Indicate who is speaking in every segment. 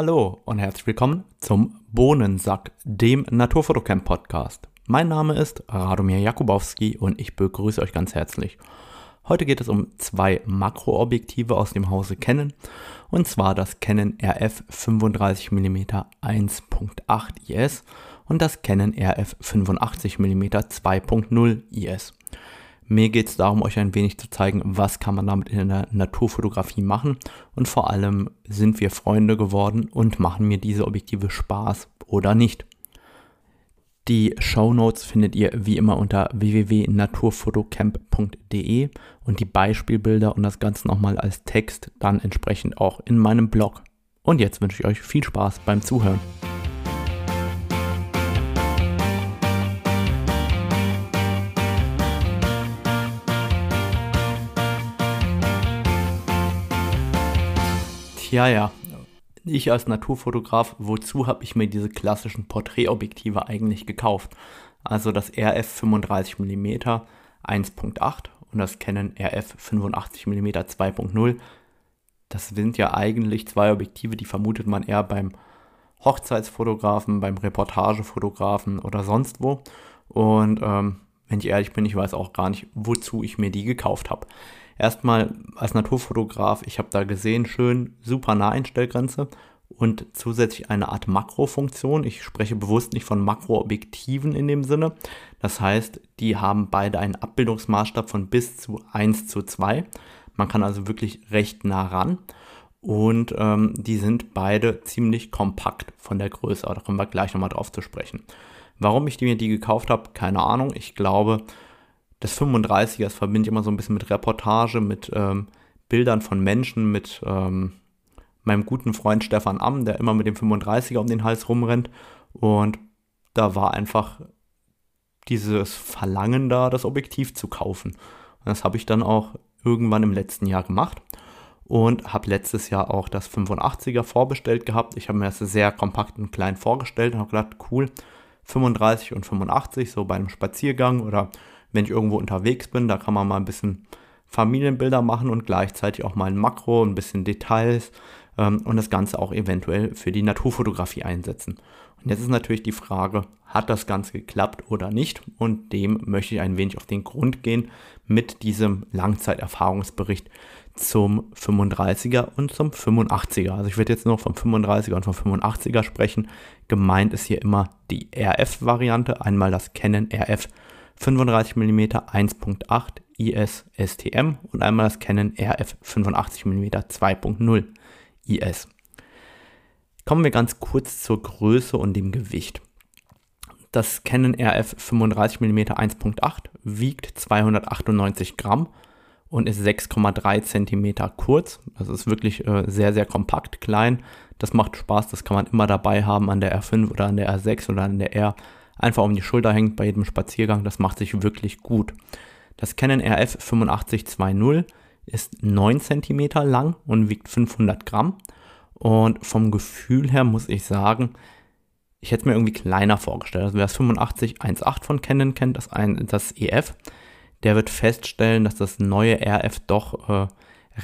Speaker 1: Hallo und herzlich willkommen zum Bohnensack, dem Naturfotocamp Podcast. Mein Name ist Radomir Jakubowski und ich begrüße euch ganz herzlich. Heute geht es um zwei Makroobjektive aus dem Hause Canon und zwar das Canon RF 35mm 1.8 IS und das Canon RF 85mm 2.0 IS. Mir geht es darum, euch ein wenig zu zeigen, was kann man damit in der Naturfotografie machen und vor allem sind wir Freunde geworden und machen mir diese Objektive Spaß oder nicht. Die Show Notes findet ihr wie immer unter www.naturfotocamp.de und die Beispielbilder und das Ganze nochmal als Text dann entsprechend auch in meinem Blog. Und jetzt wünsche ich euch viel Spaß beim Zuhören. Tja, ja. Ich als Naturfotograf, wozu habe ich mir diese klassischen Porträtobjektive eigentlich gekauft? Also das RF 35mm 1.8 und das Canon RF 85mm 2.0. Das sind ja eigentlich zwei Objektive, die vermutet man eher beim Hochzeitsfotografen, beim Reportagefotografen oder sonst wo. Und ähm, wenn ich ehrlich bin, ich weiß auch gar nicht, wozu ich mir die gekauft habe. Erstmal als Naturfotograf, ich habe da gesehen, schön super Naheinstellgrenze und zusätzlich eine Art Makrofunktion. Ich spreche bewusst nicht von Makroobjektiven in dem Sinne. Das heißt, die haben beide einen Abbildungsmaßstab von bis zu 1 zu 2. Man kann also wirklich recht nah ran. Und ähm, die sind beide ziemlich kompakt von der Größe. Da kommen wir gleich nochmal drauf zu sprechen. Warum ich mir die gekauft habe, keine Ahnung. Ich glaube, das 35er, das verbinde ich immer so ein bisschen mit Reportage, mit ähm, Bildern von Menschen, mit ähm, meinem guten Freund Stefan Amm, der immer mit dem 35er um den Hals rumrennt. Und da war einfach dieses Verlangen da, das Objektiv zu kaufen. Und das habe ich dann auch irgendwann im letzten Jahr gemacht und habe letztes Jahr auch das 85er vorbestellt gehabt. Ich habe mir das sehr kompakt und klein vorgestellt und habe gedacht, cool, 35 und 85, so bei einem Spaziergang oder wenn ich irgendwo unterwegs bin, da kann man mal ein bisschen Familienbilder machen und gleichzeitig auch mal ein Makro, ein bisschen Details ähm, und das Ganze auch eventuell für die Naturfotografie einsetzen. Und jetzt ist natürlich die Frage, hat das Ganze geklappt oder nicht? Und dem möchte ich ein wenig auf den Grund gehen mit diesem Langzeiterfahrungsbericht zum 35er und zum 85er. Also ich werde jetzt nur vom 35er und vom 85er sprechen. Gemeint ist hier immer die RF-Variante, einmal das Canon RF 35 mm 1.8 IS STM und einmal das Canon RF 85 mm 2.0 IS. Kommen wir ganz kurz zur Größe und dem Gewicht. Das Canon RF 35 mm 1.8 wiegt 298 Gramm und ist 6,3 cm kurz. Das ist wirklich äh, sehr, sehr kompakt klein. Das macht Spaß, das kann man immer dabei haben an der R5 oder an der R6 oder an der R einfach um die Schulter hängt bei jedem Spaziergang. Das macht sich wirklich gut. Das Canon RF 8520 ist 9 cm lang und wiegt 500 Gramm. Und vom Gefühl her muss ich sagen, ich hätte es mir irgendwie kleiner vorgestellt. Also wer das 8518 von Canon kennt, das, ein, das EF, der wird feststellen, dass das neue RF doch äh,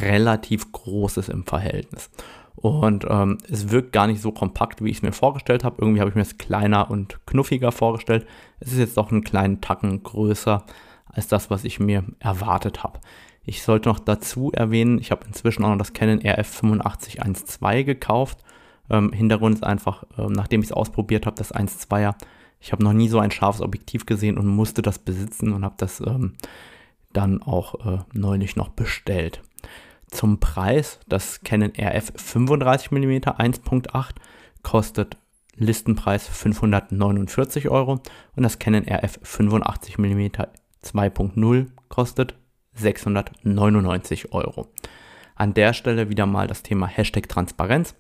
Speaker 1: relativ groß ist im Verhältnis. Und ähm, es wirkt gar nicht so kompakt, wie ich es mir vorgestellt habe. Irgendwie habe ich mir es kleiner und knuffiger vorgestellt. Es ist jetzt doch einen kleinen Tacken größer als das, was ich mir erwartet habe. Ich sollte noch dazu erwähnen, ich habe inzwischen auch noch das Canon RF 8512 gekauft. Ähm, Hintergrund ist einfach, ähm, nachdem ich es ausprobiert habe, das 1.2er. Ich habe noch nie so ein scharfes Objektiv gesehen und musste das besitzen und habe das ähm, dann auch äh, neulich noch bestellt zum Preis. Das Canon RF 35mm 1.8 kostet Listenpreis 549 Euro und das Canon RF 85mm 2.0 kostet 699 Euro. An der Stelle wieder mal das Thema Hashtag Transparenz.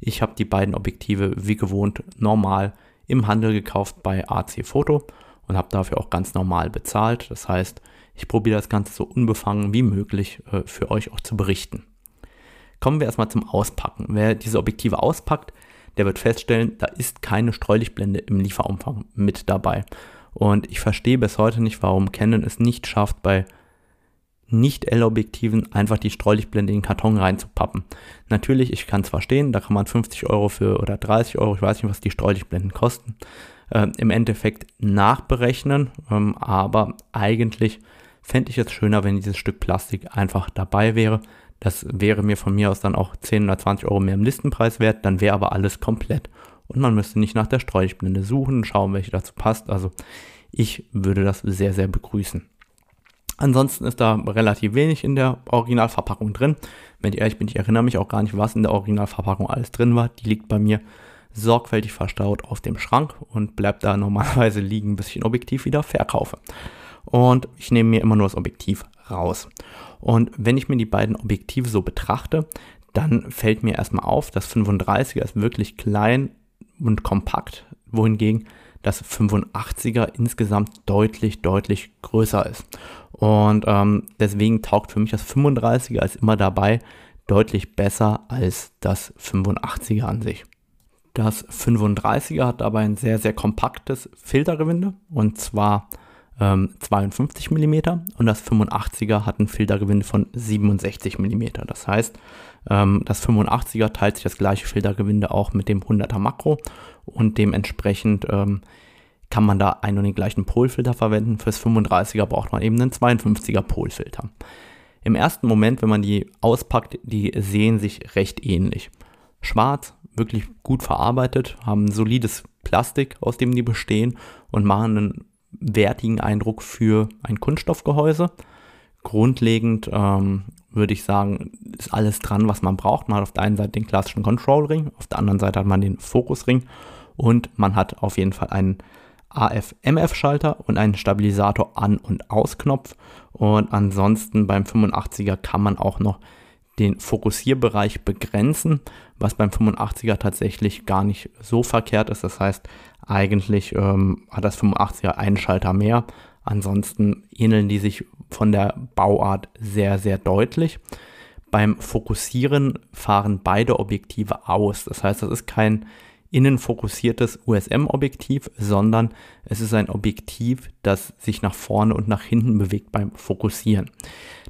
Speaker 1: Ich habe die beiden Objektive wie gewohnt normal im Handel gekauft bei AC Photo und habe dafür auch ganz normal bezahlt. Das heißt, ich probiere das Ganze so unbefangen wie möglich äh, für euch auch zu berichten. Kommen wir erstmal zum Auspacken. Wer diese Objektive auspackt, der wird feststellen, da ist keine Streulichtblende im Lieferumfang mit dabei. Und ich verstehe bis heute nicht, warum Canon es nicht schafft, bei nicht-L-Objektiven einfach die Streulichtblende in den Karton reinzupappen. Natürlich, ich kann es verstehen, da kann man 50 Euro für oder 30 Euro, ich weiß nicht, was die Streulichtblenden kosten, äh, im Endeffekt nachberechnen, ähm, aber eigentlich fände ich es schöner, wenn dieses Stück Plastik einfach dabei wäre. Das wäre mir von mir aus dann auch 10 oder 20 Euro mehr im Listenpreis wert, dann wäre aber alles komplett. Und man müsste nicht nach der Streulichtblende suchen, schauen, welche dazu passt. Also ich würde das sehr, sehr begrüßen. Ansonsten ist da relativ wenig in der Originalverpackung drin. Wenn ich ehrlich bin, ich erinnere mich auch gar nicht, was in der Originalverpackung alles drin war. Die liegt bei mir sorgfältig verstaut auf dem Schrank und bleibt da normalerweise liegen, bis ich ein Objektiv wieder verkaufe. Und ich nehme mir immer nur das Objektiv raus. Und wenn ich mir die beiden Objektive so betrachte, dann fällt mir erstmal auf, das 35er ist wirklich klein und kompakt, wohingegen das 85er insgesamt deutlich, deutlich größer ist. Und ähm, deswegen taugt für mich das 35er als immer dabei deutlich besser als das 85er an sich. Das 35er hat aber ein sehr, sehr kompaktes Filtergewinde und zwar ähm, 52 mm und das 85er hat ein Filtergewinde von 67 mm. Das heißt, ähm, das 85er teilt sich das gleiche Filtergewinde auch mit dem 100er Makro und dementsprechend ähm, kann man da einen und den gleichen Polfilter verwenden. Fürs 35er braucht man eben einen 52er Polfilter. Im ersten Moment, wenn man die auspackt, die sehen sich recht ähnlich. Schwarz, wirklich gut verarbeitet, haben solides Plastik, aus dem die bestehen und machen einen wertigen Eindruck für ein Kunststoffgehäuse. Grundlegend ähm, würde ich sagen, ist alles dran, was man braucht. Man hat auf der einen Seite den klassischen Control Ring, auf der anderen Seite hat man den Fokus Ring und man hat auf jeden Fall einen AF-MF-Schalter und einen Stabilisator An- und Ausknopf. Und ansonsten beim 85er kann man auch noch den Fokussierbereich begrenzen, was beim 85er tatsächlich gar nicht so verkehrt ist. Das heißt, eigentlich ähm, hat das 85er einen Schalter mehr. Ansonsten ähneln die sich von der Bauart sehr, sehr deutlich. Beim Fokussieren fahren beide Objektive aus. Das heißt, das ist kein innenfokussiertes USM-Objektiv, sondern es ist ein Objektiv, das sich nach vorne und nach hinten bewegt beim Fokussieren.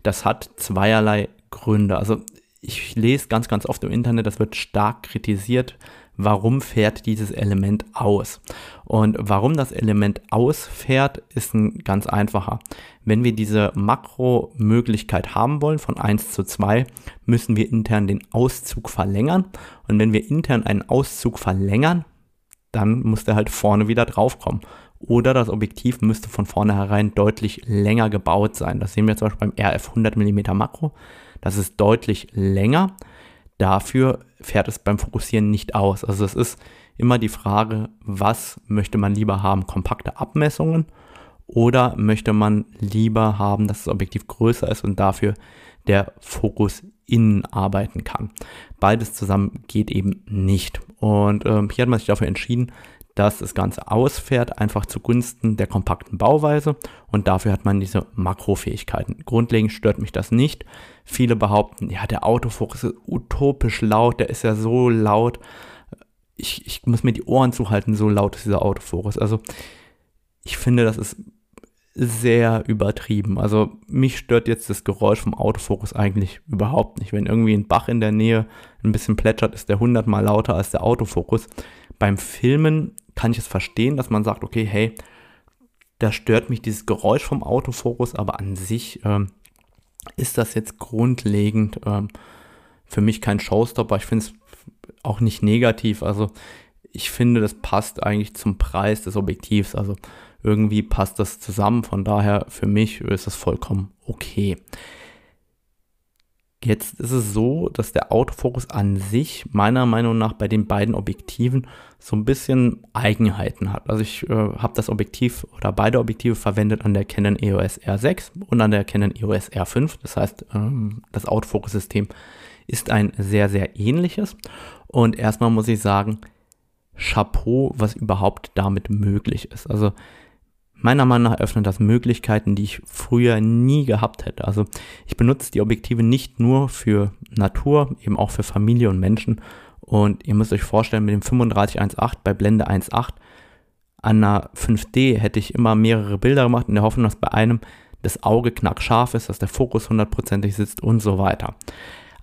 Speaker 1: Das hat zweierlei Gründe. Also ich lese ganz, ganz oft im Internet, das wird stark kritisiert, warum fährt dieses Element aus. Und warum das Element ausfährt, ist ein ganz einfacher. Wenn wir diese Makro-Möglichkeit haben wollen von 1 zu 2, müssen wir intern den Auszug verlängern. Und wenn wir intern einen Auszug verlängern, dann muss der halt vorne wieder draufkommen. Oder das Objektiv müsste von vornherein deutlich länger gebaut sein. Das sehen wir zum Beispiel beim RF 100 mm Makro. Das ist deutlich länger. Dafür fährt es beim Fokussieren nicht aus. Also es ist immer die Frage, was möchte man lieber haben? Kompakte Abmessungen oder möchte man lieber haben, dass das Objektiv größer ist und dafür der Fokus innen arbeiten kann. Beides zusammen geht eben nicht. Und ähm, hier hat man sich dafür entschieden, dass das Ganze ausfährt, einfach zugunsten der kompakten Bauweise und dafür hat man diese Makrofähigkeiten. Grundlegend stört mich das nicht. Viele behaupten, ja, der Autofokus ist utopisch laut, der ist ja so laut. Ich, ich muss mir die Ohren zuhalten, so laut ist dieser Autofokus. Also ich finde, das ist sehr übertrieben. Also mich stört jetzt das Geräusch vom Autofokus eigentlich überhaupt nicht. Wenn irgendwie ein Bach in der Nähe ein bisschen plätschert, ist der hundertmal lauter als der Autofokus. Beim Filmen kann ich es verstehen, dass man sagt, okay, hey, da stört mich dieses Geräusch vom Autofokus, aber an sich ähm, ist das jetzt grundlegend ähm, für mich kein Showstopper. Ich finde es auch nicht negativ. Also ich finde, das passt eigentlich zum Preis des Objektivs. Also irgendwie passt das zusammen. Von daher für mich ist es vollkommen okay. Jetzt ist es so, dass der Autofokus an sich meiner Meinung nach bei den beiden Objektiven so ein bisschen Eigenheiten hat. Also ich äh, habe das Objektiv oder beide Objektive verwendet an der Canon EOS R6 und an der Canon EOS R5. Das heißt, ähm, das Autofokus-System ist ein sehr, sehr ähnliches. Und erstmal muss ich sagen, Chapeau, was überhaupt damit möglich ist. Also Meiner Meinung nach öffnet das Möglichkeiten, die ich früher nie gehabt hätte. Also ich benutze die Objektive nicht nur für Natur, eben auch für Familie und Menschen. Und ihr müsst euch vorstellen, mit dem 3518 bei Blende 1.8 an einer 5D hätte ich immer mehrere Bilder gemacht in der Hoffnung, dass bei einem das Auge knackscharf ist, dass der Fokus hundertprozentig sitzt und so weiter.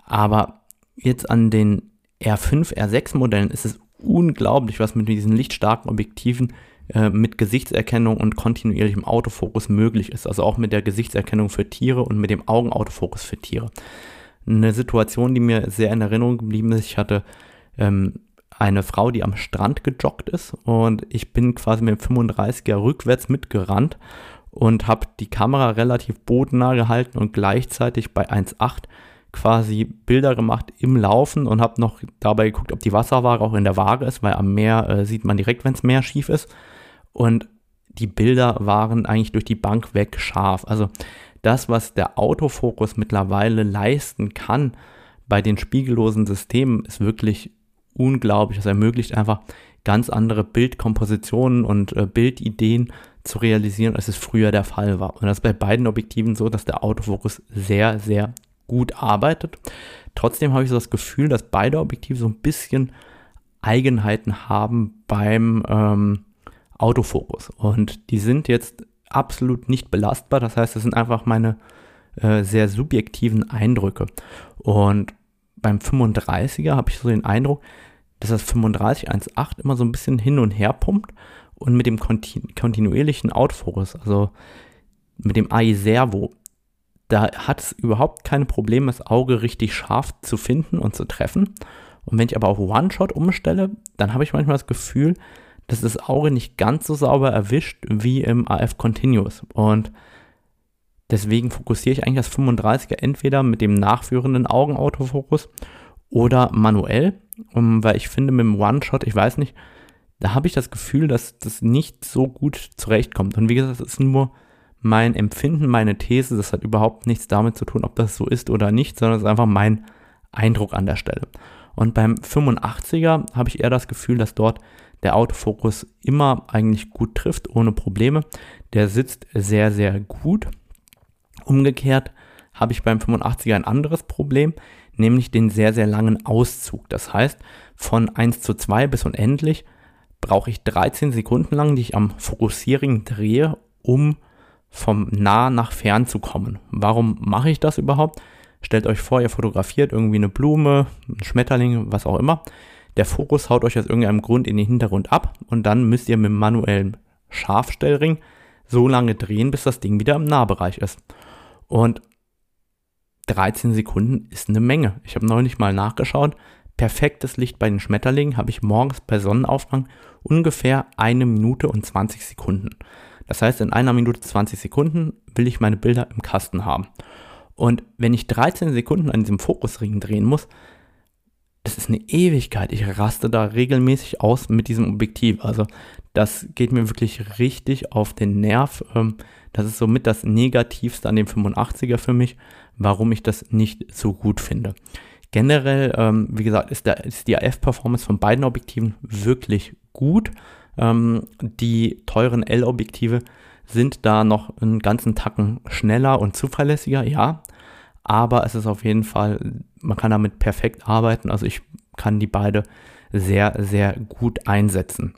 Speaker 1: Aber jetzt an den R5, R6 Modellen ist es unglaublich, was mit diesen lichtstarken Objektiven äh, mit Gesichtserkennung und kontinuierlichem Autofokus möglich ist. Also auch mit der Gesichtserkennung für Tiere und mit dem Augenautofokus für Tiere. Eine Situation, die mir sehr in Erinnerung geblieben ist, ich hatte ähm, eine Frau, die am Strand gejoggt ist und ich bin quasi mit dem 35er rückwärts mitgerannt und habe die Kamera relativ bodennah gehalten und gleichzeitig bei 1.8 quasi Bilder gemacht im Laufen und habe noch dabei geguckt, ob die Wasserwaage auch in der Waage ist, weil am Meer äh, sieht man direkt, wenn es Meer schief ist. Und die Bilder waren eigentlich durch die Bank weg scharf. Also das, was der Autofokus mittlerweile leisten kann bei den spiegellosen Systemen, ist wirklich unglaublich. Es ermöglicht einfach ganz andere Bildkompositionen und äh, Bildideen zu realisieren, als es früher der Fall war. Und das ist bei beiden Objektiven so, dass der Autofokus sehr, sehr gut arbeitet. Trotzdem habe ich so das Gefühl, dass beide Objektive so ein bisschen Eigenheiten haben beim ähm, Autofokus. Und die sind jetzt absolut nicht belastbar. Das heißt, das sind einfach meine äh, sehr subjektiven Eindrücke. Und beim 35er habe ich so den Eindruck, dass das 3518 immer so ein bisschen hin und her pumpt und mit dem kontinu kontinuierlichen Autofokus, also mit dem AI Servo, da hat es überhaupt keine Probleme, das Auge richtig scharf zu finden und zu treffen. Und wenn ich aber auf One-Shot umstelle, dann habe ich manchmal das Gefühl, dass das Auge nicht ganz so sauber erwischt wie im AF Continuous. Und deswegen fokussiere ich eigentlich das 35er entweder mit dem nachführenden Augenautofokus oder manuell, weil ich finde mit dem One-Shot, ich weiß nicht, da habe ich das Gefühl, dass das nicht so gut zurechtkommt. Und wie gesagt, das ist nur mein Empfinden, meine These, das hat überhaupt nichts damit zu tun, ob das so ist oder nicht, sondern es ist einfach mein Eindruck an der Stelle. Und beim 85er habe ich eher das Gefühl, dass dort der Autofokus immer eigentlich gut trifft, ohne Probleme. Der sitzt sehr, sehr gut. Umgekehrt habe ich beim 85er ein anderes Problem, nämlich den sehr, sehr langen Auszug. Das heißt, von 1 zu 2 bis unendlich brauche ich 13 Sekunden lang, die ich am Fokussieren drehe, um vom nah nach fern zu kommen. Warum mache ich das überhaupt? Stellt euch vor, ihr fotografiert irgendwie eine Blume, einen Schmetterling, was auch immer. Der Fokus haut euch aus irgendeinem Grund in den Hintergrund ab und dann müsst ihr mit dem manuellen Scharfstellring so lange drehen, bis das Ding wieder im Nahbereich ist. Und 13 Sekunden ist eine Menge. Ich habe neulich mal nachgeschaut. Perfektes Licht bei den Schmetterlingen habe ich morgens bei Sonnenaufgang ungefähr eine Minute und 20 Sekunden. Das heißt, in einer Minute 20 Sekunden will ich meine Bilder im Kasten haben. Und wenn ich 13 Sekunden an diesem Fokusring drehen muss, das ist eine Ewigkeit. Ich raste da regelmäßig aus mit diesem Objektiv. Also das geht mir wirklich richtig auf den Nerv. Ähm, das ist somit das Negativste an dem 85er für mich, warum ich das nicht so gut finde. Generell, ähm, wie gesagt, ist, die AF-Performance von beiden Objektiven wirklich gut. Ähm, die teuren L-Objektive sind da noch einen ganzen Tacken schneller und zuverlässiger, ja. Aber es ist auf jeden Fall, man kann damit perfekt arbeiten. Also ich kann die beide sehr, sehr gut einsetzen.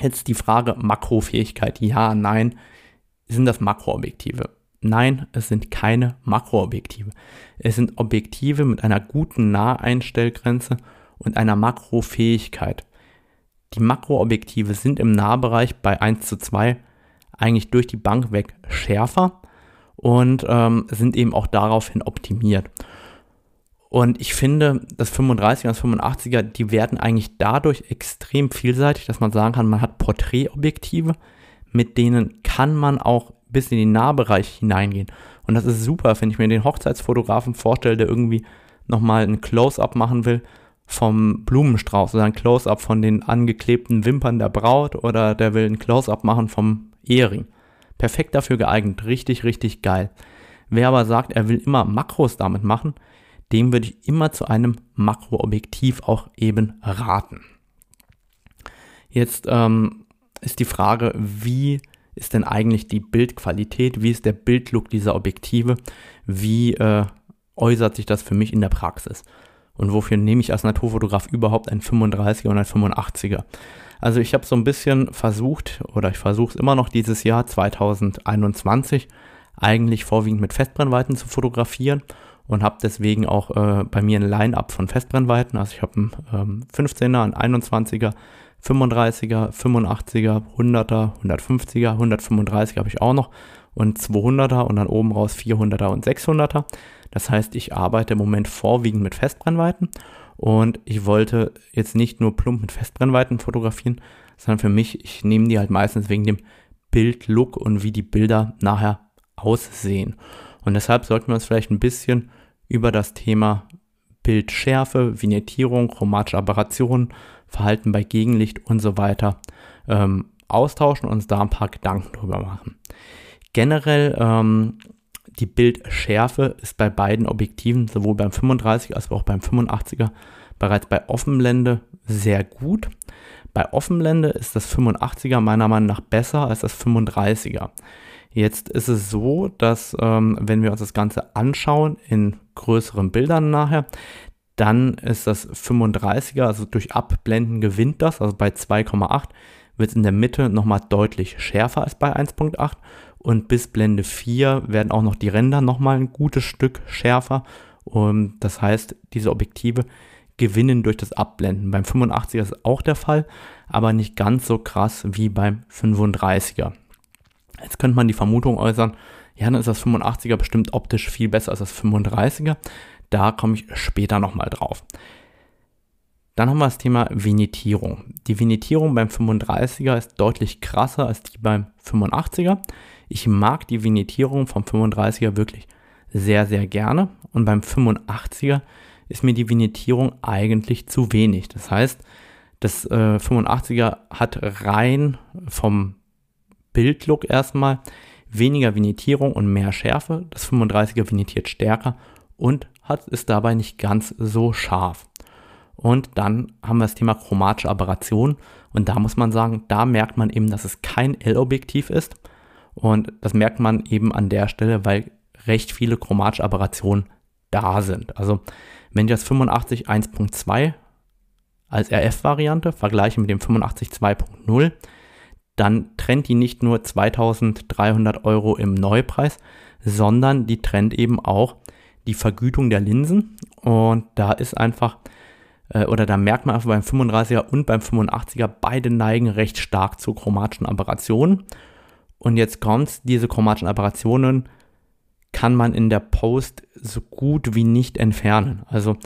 Speaker 1: Jetzt die Frage Makrofähigkeit. Ja, nein. Sind das Makroobjektive? Nein, es sind keine Makroobjektive. Es sind Objektive mit einer guten Naheinstellgrenze und einer Makrofähigkeit. Die Makroobjektive sind im Nahbereich bei 1 zu 2 eigentlich durch die Bank weg schärfer und ähm, sind eben auch daraufhin optimiert. Und ich finde, das 35er und das 85er, die werden eigentlich dadurch extrem vielseitig, dass man sagen kann, man hat Porträtobjektive, mit denen kann man auch bis in den Nahbereich hineingehen. Und das ist super, wenn ich mir den Hochzeitsfotografen vorstelle, der irgendwie nochmal ein Close-up machen will vom Blumenstrauß oder ein Close-up von den angeklebten Wimpern der Braut oder der will ein Close-up machen vom Ehering. Perfekt dafür geeignet, richtig, richtig geil. Wer aber sagt, er will immer Makros damit machen, dem würde ich immer zu einem Makroobjektiv auch eben raten. Jetzt ähm, ist die Frage, wie ist denn eigentlich die Bildqualität, wie ist der Bildlook dieser Objektive, wie äh, äußert sich das für mich in der Praxis und wofür nehme ich als Naturfotograf überhaupt ein 35er und ein 85er. Also ich habe so ein bisschen versucht, oder ich versuche es immer noch dieses Jahr 2021, eigentlich vorwiegend mit Festbrennweiten zu fotografieren und habe deswegen auch äh, bei mir ein Line-up von Festbrennweiten. Also ich habe einen ähm, 15er, einen 21er, 35er, 85er, 100er, 150er, 135er habe ich auch noch und 200er und dann oben raus 400er und 600er. Das heißt, ich arbeite im Moment vorwiegend mit Festbrennweiten und ich wollte jetzt nicht nur plump mit Festbrennweiten fotografieren, sondern für mich, ich nehme die halt meistens wegen dem Bildlook und wie die Bilder nachher aussehen. Und deshalb sollten wir uns vielleicht ein bisschen über das Thema Bildschärfe, Vignettierung, chromatische Aberrationen, Verhalten bei Gegenlicht und so weiter ähm, austauschen und uns da ein paar Gedanken drüber machen. Generell ähm, die Bildschärfe ist bei beiden Objektiven, sowohl beim 35 als auch beim 85er, bereits bei Offenblende sehr gut. Bei Offenblende ist das 85er meiner Meinung nach besser als das 35er. Jetzt ist es so, dass ähm, wenn wir uns das Ganze anschauen in größeren Bildern nachher, dann ist das 35er, also durch Abblenden gewinnt das, also bei 2,8 wird es in der Mitte nochmal deutlich schärfer als bei 1.8 und bis Blende 4 werden auch noch die Ränder nochmal ein gutes Stück schärfer. Und das heißt, diese Objektive gewinnen durch das Abblenden. Beim 85er ist auch der Fall, aber nicht ganz so krass wie beim 35er. Jetzt könnte man die Vermutung äußern, ja, dann ist das 85er bestimmt optisch viel besser als das 35er. Da komme ich später nochmal drauf. Dann haben wir das Thema Vignettierung. Die Vignettierung beim 35er ist deutlich krasser als die beim 85er. Ich mag die Vignettierung vom 35er wirklich sehr, sehr gerne. Und beim 85er ist mir die Vignettierung eigentlich zu wenig. Das heißt, das äh, 85er hat rein vom Bildlook erstmal weniger Vignettierung und mehr Schärfe. Das 35er vignettiert stärker und hat es dabei nicht ganz so scharf. Und dann haben wir das Thema chromatische Aberration. Und da muss man sagen, da merkt man eben, dass es kein L-Objektiv ist, und das merkt man eben an der Stelle, weil recht viele chromatische Aberrationen da sind. Also wenn ich das 85 1.2 als RF-Variante vergleiche mit dem 85 2.0, dann trennt die nicht nur 2300 Euro im Neupreis, sondern die trennt eben auch die Vergütung der Linsen. Und da ist einfach, äh, oder da merkt man einfach beim 35er und beim 85er, beide neigen recht stark zu chromatischen Aberrationen. Und jetzt kommt diese chromatischen Aberrationen kann man in der Post so gut wie nicht entfernen. Also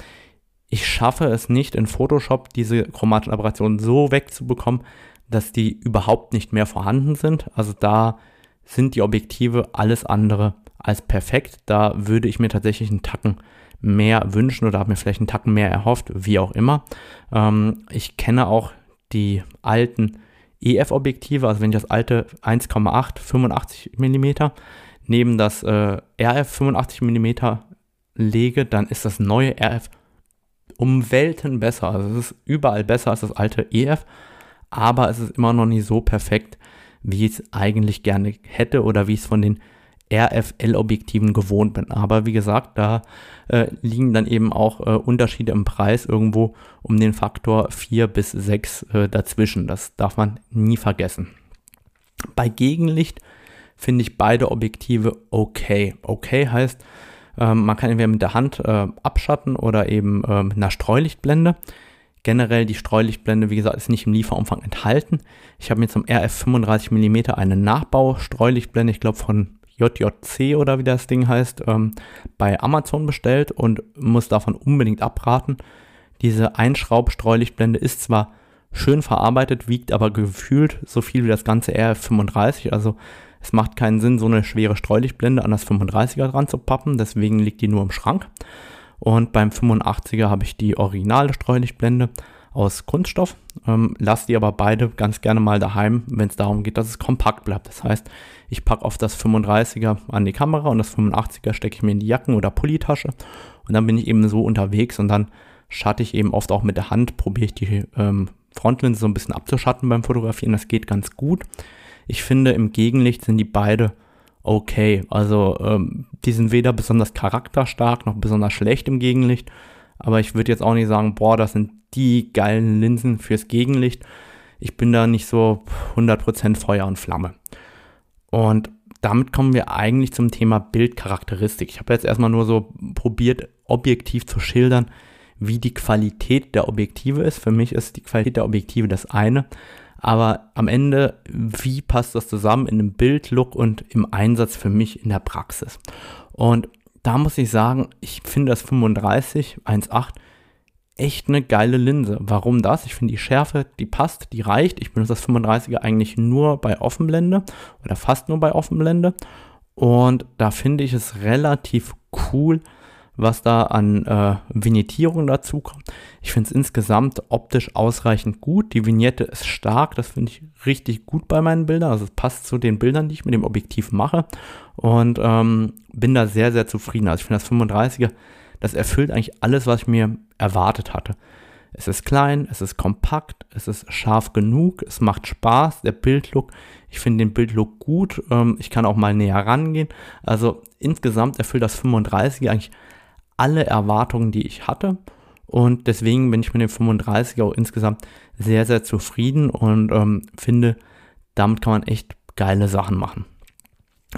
Speaker 1: ich schaffe es nicht in Photoshop diese chromatischen Aberrationen so wegzubekommen, dass die überhaupt nicht mehr vorhanden sind. Also da sind die Objektive alles andere als perfekt. Da würde ich mir tatsächlich einen Tacken mehr wünschen oder habe mir vielleicht einen Tacken mehr erhofft, wie auch immer. Ähm, ich kenne auch die alten EF-Objektive, also wenn ich das alte 1,8 85 mm neben das äh, RF 85 mm lege, dann ist das neue RF um Welten besser. Also es ist überall besser als das alte EF, aber es ist immer noch nicht so perfekt, wie ich es eigentlich gerne hätte oder wie ich es von den RFL-Objektiven gewohnt bin. Aber wie gesagt, da äh, liegen dann eben auch äh, Unterschiede im Preis irgendwo um den Faktor 4 bis 6 äh, dazwischen. Das darf man nie vergessen. Bei Gegenlicht finde ich beide Objektive okay. Okay heißt, ähm, man kann entweder mit der Hand äh, abschatten oder eben äh, mit einer Streulichtblende. Generell die Streulichtblende, wie gesagt, ist nicht im Lieferumfang enthalten. Ich habe mir zum RF 35 mm eine Nachbau-Streulichtblende, ich glaube von JJC oder wie das Ding heißt, ähm, bei Amazon bestellt und muss davon unbedingt abraten. Diese Einschraubstreulichtblende ist zwar schön verarbeitet, wiegt aber gefühlt so viel wie das ganze RF35. Also es macht keinen Sinn, so eine schwere Streulichtblende an das 35er dran zu pappen. Deswegen liegt die nur im Schrank. Und beim 85er habe ich die originale Streulichtblende aus Kunststoff. Ähm, lasse die aber beide ganz gerne mal daheim, wenn es darum geht, dass es kompakt bleibt. Das heißt, ich packe oft das 35er an die Kamera und das 85er stecke ich mir in die Jacken- oder Pullitasche. Und dann bin ich eben so unterwegs und dann schatte ich eben oft auch mit der Hand, probiere ich die ähm, Frontlinse so ein bisschen abzuschatten beim Fotografieren. Das geht ganz gut. Ich finde, im Gegenlicht sind die beide okay. Also ähm, die sind weder besonders charakterstark noch besonders schlecht im Gegenlicht. Aber ich würde jetzt auch nicht sagen, boah, das sind die geilen Linsen fürs Gegenlicht. Ich bin da nicht so 100% Feuer und Flamme. Und damit kommen wir eigentlich zum Thema Bildcharakteristik. Ich habe jetzt erstmal nur so probiert, objektiv zu schildern, wie die Qualität der Objektive ist. Für mich ist die Qualität der Objektive das eine. Aber am Ende, wie passt das zusammen in dem Bildlook und im Einsatz für mich in der Praxis? Und da muss ich sagen, ich finde das 35 1.8 echt eine geile Linse. Warum das? Ich finde die Schärfe, die passt, die reicht. Ich benutze das 35er eigentlich nur bei Offenblende oder fast nur bei Offenblende. Und da finde ich es relativ cool, was da an äh, Vignettierung dazu kommt. Ich finde es insgesamt optisch ausreichend gut. Die Vignette ist stark, das finde ich richtig gut bei meinen Bildern. Also es passt zu den Bildern, die ich mit dem Objektiv mache. Und ähm, bin da sehr, sehr zufrieden. Also ich finde das 35er, das erfüllt eigentlich alles, was ich mir erwartet hatte. Es ist klein, es ist kompakt, es ist scharf genug, es macht Spaß, der Bildlook, ich finde den Bildlook gut, ähm, ich kann auch mal näher rangehen. Also insgesamt erfüllt das 35er eigentlich alle Erwartungen, die ich hatte. Und deswegen bin ich mit dem 35er auch insgesamt sehr, sehr zufrieden und ähm, finde, damit kann man echt geile Sachen machen.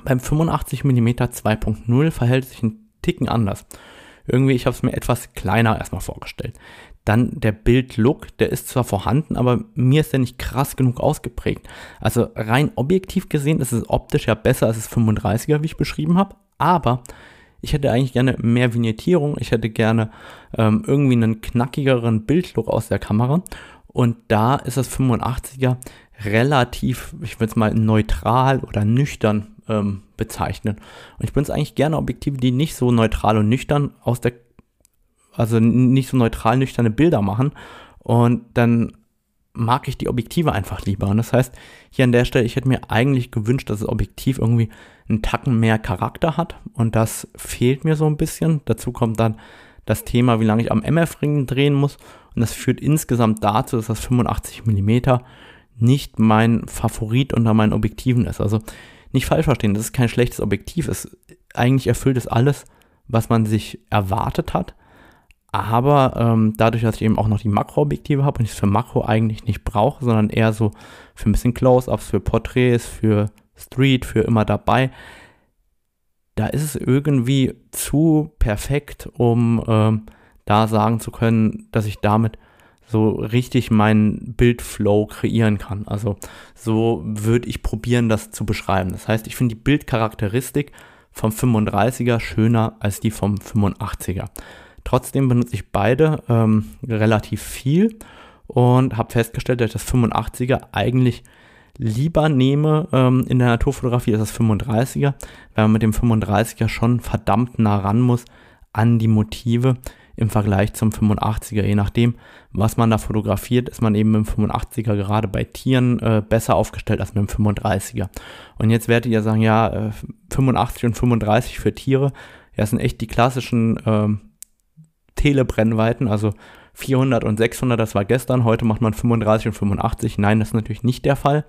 Speaker 1: Beim 85 mm 2.0 verhält sich ein Ticken anders. Irgendwie, ich habe es mir etwas kleiner erstmal vorgestellt. Dann der Bildlook, der ist zwar vorhanden, aber mir ist der nicht krass genug ausgeprägt. Also rein objektiv gesehen ist es optisch ja besser als das 35er, wie ich beschrieben habe, aber ich hätte eigentlich gerne mehr Vignettierung, ich hätte gerne ähm, irgendwie einen knackigeren Bildlook aus der Kamera. Und da ist das 85er relativ, ich würde es mal neutral oder nüchtern ähm, bezeichnen. Und ich benutze eigentlich gerne Objektive, die nicht so neutral und nüchtern aus der, also nicht so neutral nüchterne Bilder machen. Und dann mag ich die Objektive einfach lieber. Und das heißt, hier an der Stelle, ich hätte mir eigentlich gewünscht, dass das Objektiv irgendwie einen Tacken mehr Charakter hat. Und das fehlt mir so ein bisschen. Dazu kommt dann das Thema, wie lange ich am MF-Ring drehen muss. Und das führt insgesamt dazu, dass das 85 mm nicht mein Favorit unter meinen Objektiven ist. Also nicht falsch verstehen, das ist kein schlechtes Objektiv. Es eigentlich erfüllt es alles, was man sich erwartet hat. Aber ähm, dadurch, dass ich eben auch noch die Makroobjektive habe und ich es für Makro eigentlich nicht brauche, sondern eher so für ein bisschen Close-Ups, für Porträts, für Street, für immer dabei, da ist es irgendwie zu perfekt, um ähm, da sagen zu können, dass ich damit so richtig meinen Bildflow kreieren kann. Also so würde ich probieren, das zu beschreiben. Das heißt, ich finde die Bildcharakteristik vom 35er schöner als die vom 85er. Trotzdem benutze ich beide ähm, relativ viel und habe festgestellt, dass ich das 85er eigentlich lieber nehme ähm, in der Naturfotografie als das 35er, weil man mit dem 35er schon verdammt nah ran muss an die Motive im Vergleich zum 85er. Je nachdem, was man da fotografiert, ist man eben mit dem 85er gerade bei Tieren äh, besser aufgestellt als mit dem 35er. Und jetzt werdet ihr sagen, ja, äh, 85 und 35 für Tiere, ja, sind echt die klassischen äh, Telebrennweiten, also 400 und 600, das war gestern, heute macht man 35 und 85. Nein, das ist natürlich nicht der Fall,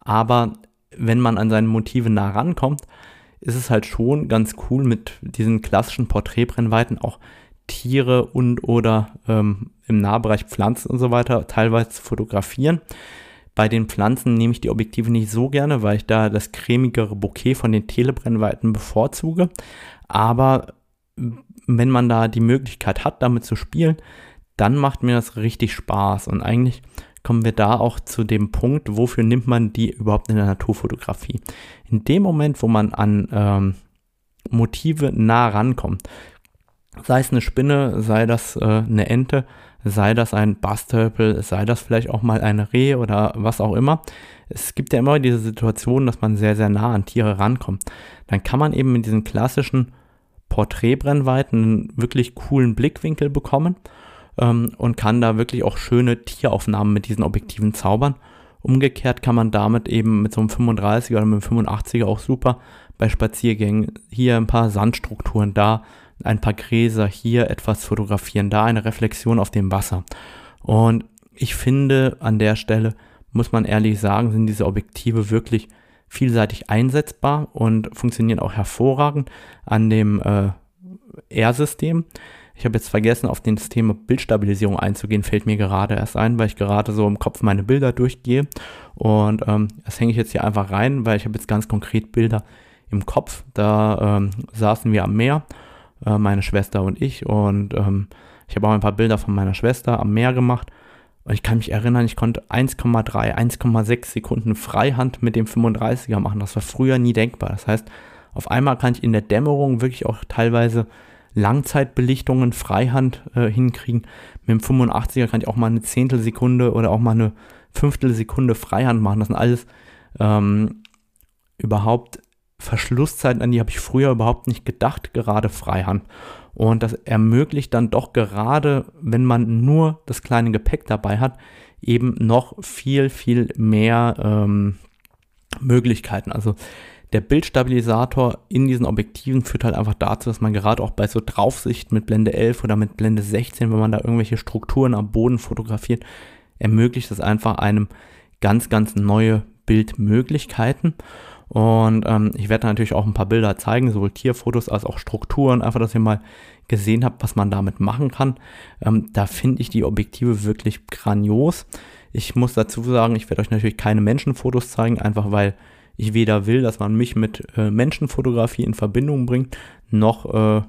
Speaker 1: aber wenn man an seine Motive nah rankommt, ist es halt schon ganz cool mit diesen klassischen Porträtbrennweiten auch Tiere und oder ähm, im Nahbereich Pflanzen und so weiter teilweise zu fotografieren. Bei den Pflanzen nehme ich die Objektive nicht so gerne, weil ich da das cremigere Bouquet von den Telebrennweiten bevorzuge. Aber wenn man da die Möglichkeit hat, damit zu spielen, dann macht mir das richtig Spaß. Und eigentlich kommen wir da auch zu dem Punkt, wofür nimmt man die überhaupt in der Naturfotografie? In dem Moment, wo man an ähm, Motive nah rankommt, sei es eine Spinne, sei das äh, eine Ente, sei das ein Bastölpel, sei das vielleicht auch mal ein Reh oder was auch immer. Es gibt ja immer diese Situation, dass man sehr, sehr nah an Tiere rankommt. Dann kann man eben mit diesen klassischen Porträtbrennweiten einen wirklich coolen Blickwinkel bekommen ähm, und kann da wirklich auch schöne Tieraufnahmen mit diesen Objektiven zaubern. Umgekehrt kann man damit eben mit so einem 35er oder mit einem 85er auch super bei Spaziergängen hier ein paar Sandstrukturen, da ein paar Gräser, hier etwas fotografieren, da eine Reflexion auf dem Wasser. Und ich finde, an der Stelle muss man ehrlich sagen, sind diese Objektive wirklich vielseitig einsetzbar und funktionieren auch hervorragend an dem äh, R-System. Ich habe jetzt vergessen, auf das Thema Bildstabilisierung einzugehen, fällt mir gerade erst ein, weil ich gerade so im Kopf meine Bilder durchgehe. Und ähm, das hänge ich jetzt hier einfach rein, weil ich habe jetzt ganz konkret Bilder im Kopf. Da ähm, saßen wir am Meer, äh, meine Schwester und ich. Und ähm, ich habe auch ein paar Bilder von meiner Schwester am Meer gemacht. Und ich kann mich erinnern, ich konnte 1,3, 1,6 Sekunden Freihand mit dem 35er machen. Das war früher nie denkbar. Das heißt, auf einmal kann ich in der Dämmerung wirklich auch teilweise Langzeitbelichtungen Freihand äh, hinkriegen. Mit dem 85er kann ich auch mal eine Zehntelsekunde oder auch mal eine Fünftelsekunde Freihand machen. Das sind alles ähm, überhaupt Verschlusszeiten, an die habe ich früher überhaupt nicht gedacht, gerade Freihand. Und das ermöglicht dann doch gerade, wenn man nur das kleine Gepäck dabei hat, eben noch viel, viel mehr ähm, Möglichkeiten. Also der Bildstabilisator in diesen Objektiven führt halt einfach dazu, dass man gerade auch bei so Draufsicht mit Blende 11 oder mit Blende 16, wenn man da irgendwelche Strukturen am Boden fotografiert, ermöglicht es einfach einem ganz, ganz neue Bildmöglichkeiten. Und ähm, ich werde natürlich auch ein paar Bilder zeigen, sowohl Tierfotos als auch Strukturen, einfach, dass ihr mal gesehen habt, was man damit machen kann. Ähm, da finde ich die Objektive wirklich grandios. Ich muss dazu sagen, ich werde euch natürlich keine Menschenfotos zeigen, einfach weil ich weder will, dass man mich mit äh, Menschenfotografie in Verbindung bringt, noch äh,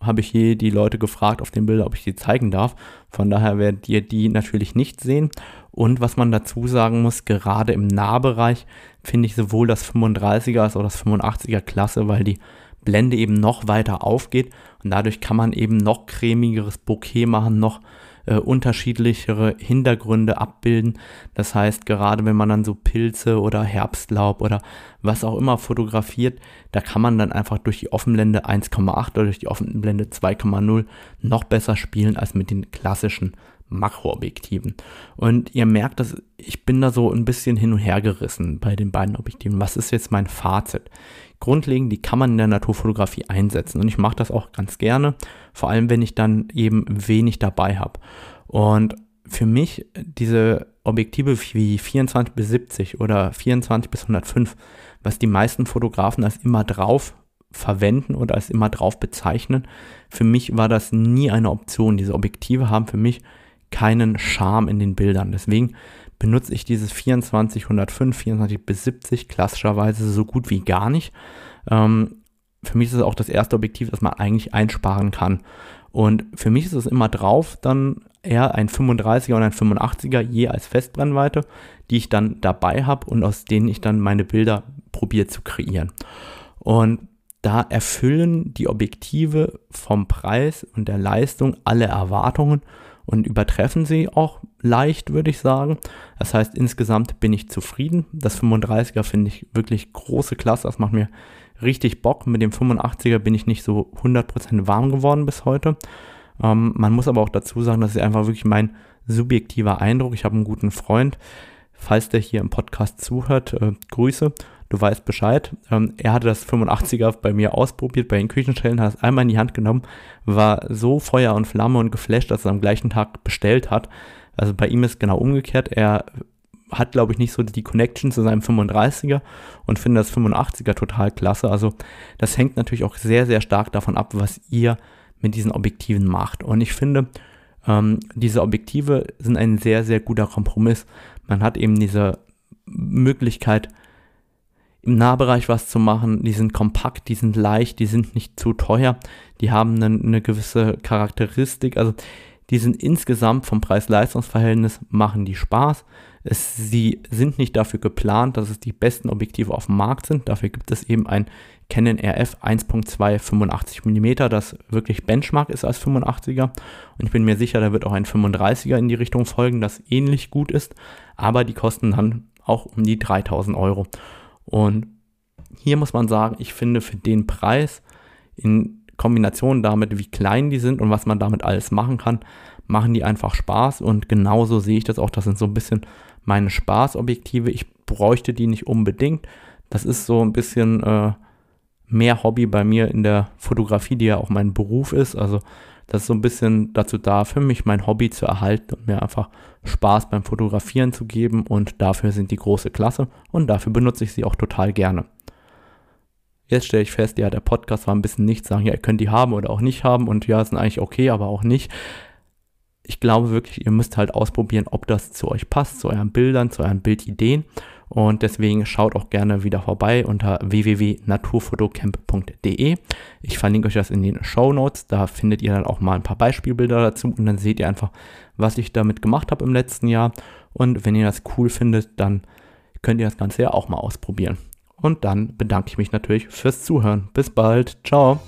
Speaker 1: habe ich je die Leute gefragt auf den Bildern, ob ich die zeigen darf. Von daher werdet ihr die natürlich nicht sehen. Und was man dazu sagen muss, gerade im Nahbereich finde ich sowohl das 35er als auch das 85er klasse, weil die Blende eben noch weiter aufgeht und dadurch kann man eben noch cremigeres Bouquet machen, noch äh, unterschiedlichere Hintergründe abbilden. Das heißt, gerade wenn man dann so Pilze oder Herbstlaub oder was auch immer fotografiert, da kann man dann einfach durch die Offenblende 1,8 oder durch die Offenblende 2,0 noch besser spielen als mit den klassischen Makroobjektiven. Und ihr merkt, dass ich bin da so ein bisschen hin und her gerissen bei den beiden Objektiven. Was ist jetzt mein Fazit? Grundlegend, die kann man in der Naturfotografie einsetzen. Und ich mache das auch ganz gerne, vor allem wenn ich dann eben wenig dabei habe. Und für mich diese Objektive wie 24 bis 70 oder 24 bis 105, was die meisten Fotografen als immer drauf verwenden oder als immer drauf bezeichnen, für mich war das nie eine Option. Diese Objektive haben für mich keinen Charme in den Bildern. Deswegen benutze ich dieses 24, 105, 24 bis 70 klassischerweise so gut wie gar nicht. Ähm, für mich ist es auch das erste Objektiv, das man eigentlich einsparen kann. Und für mich ist es immer drauf, dann eher ein 35er und ein 85er je als Festbrennweite, die ich dann dabei habe und aus denen ich dann meine Bilder probiere zu kreieren. Und da erfüllen die Objektive vom Preis und der Leistung alle Erwartungen und übertreffen sie auch leicht, würde ich sagen. Das heißt, insgesamt bin ich zufrieden. Das 35er finde ich wirklich große Klasse. Das macht mir richtig Bock. Mit dem 85er bin ich nicht so 100% warm geworden bis heute. Ähm, man muss aber auch dazu sagen, das ist einfach wirklich mein subjektiver Eindruck. Ich habe einen guten Freund. Falls der hier im Podcast zuhört, äh, Grüße du weißt Bescheid. Ähm, er hatte das 85er bei mir ausprobiert, bei den Küchenstellen, hat es einmal in die Hand genommen, war so Feuer und Flamme und geflasht, dass er am gleichen Tag bestellt hat. Also bei ihm ist genau umgekehrt. Er hat, glaube ich, nicht so die Connection zu seinem 35er und findet das 85er total klasse. Also das hängt natürlich auch sehr, sehr stark davon ab, was ihr mit diesen Objektiven macht. Und ich finde, ähm, diese Objektive sind ein sehr, sehr guter Kompromiss. Man hat eben diese Möglichkeit, im Nahbereich was zu machen. Die sind kompakt, die sind leicht, die sind nicht zu teuer, die haben eine, eine gewisse Charakteristik. Also die sind insgesamt vom Preis-Leistungs-Verhältnis machen die Spaß. Es, sie sind nicht dafür geplant, dass es die besten Objektive auf dem Markt sind. Dafür gibt es eben ein Canon RF 1.2 85 mm, das wirklich Benchmark ist als 85er. Und ich bin mir sicher, da wird auch ein 35er in die Richtung folgen, das ähnlich gut ist. Aber die kosten dann auch um die 3000 Euro. Und hier muss man sagen, ich finde für den Preis in Kombination damit, wie klein die sind und was man damit alles machen kann, machen die einfach Spaß. Und genauso sehe ich das auch. Das sind so ein bisschen meine Spaßobjektive. Ich bräuchte die nicht unbedingt. Das ist so ein bisschen äh, mehr Hobby bei mir in der Fotografie, die ja auch mein Beruf ist. Also das ist so ein bisschen dazu da, für mich mein Hobby zu erhalten und mir einfach Spaß beim Fotografieren zu geben und dafür sind die große Klasse und dafür benutze ich sie auch total gerne. Jetzt stelle ich fest, ja, der Podcast war ein bisschen nicht sagen, ja, ihr könnt die haben oder auch nicht haben und ja, sind eigentlich okay, aber auch nicht. Ich glaube wirklich, ihr müsst halt ausprobieren, ob das zu euch passt, zu euren Bildern, zu euren Bildideen Und deswegen schaut auch gerne wieder vorbei unter www.naturfotocamp.de. Ich verlinke euch das in den Show Notes. Da findet ihr dann auch mal ein paar Beispielbilder dazu und dann seht ihr einfach, was ich damit gemacht habe im letzten Jahr. Und wenn ihr das cool findet, dann könnt ihr das Ganze ja auch mal ausprobieren. Und dann bedanke ich mich natürlich fürs Zuhören. Bis bald. Ciao.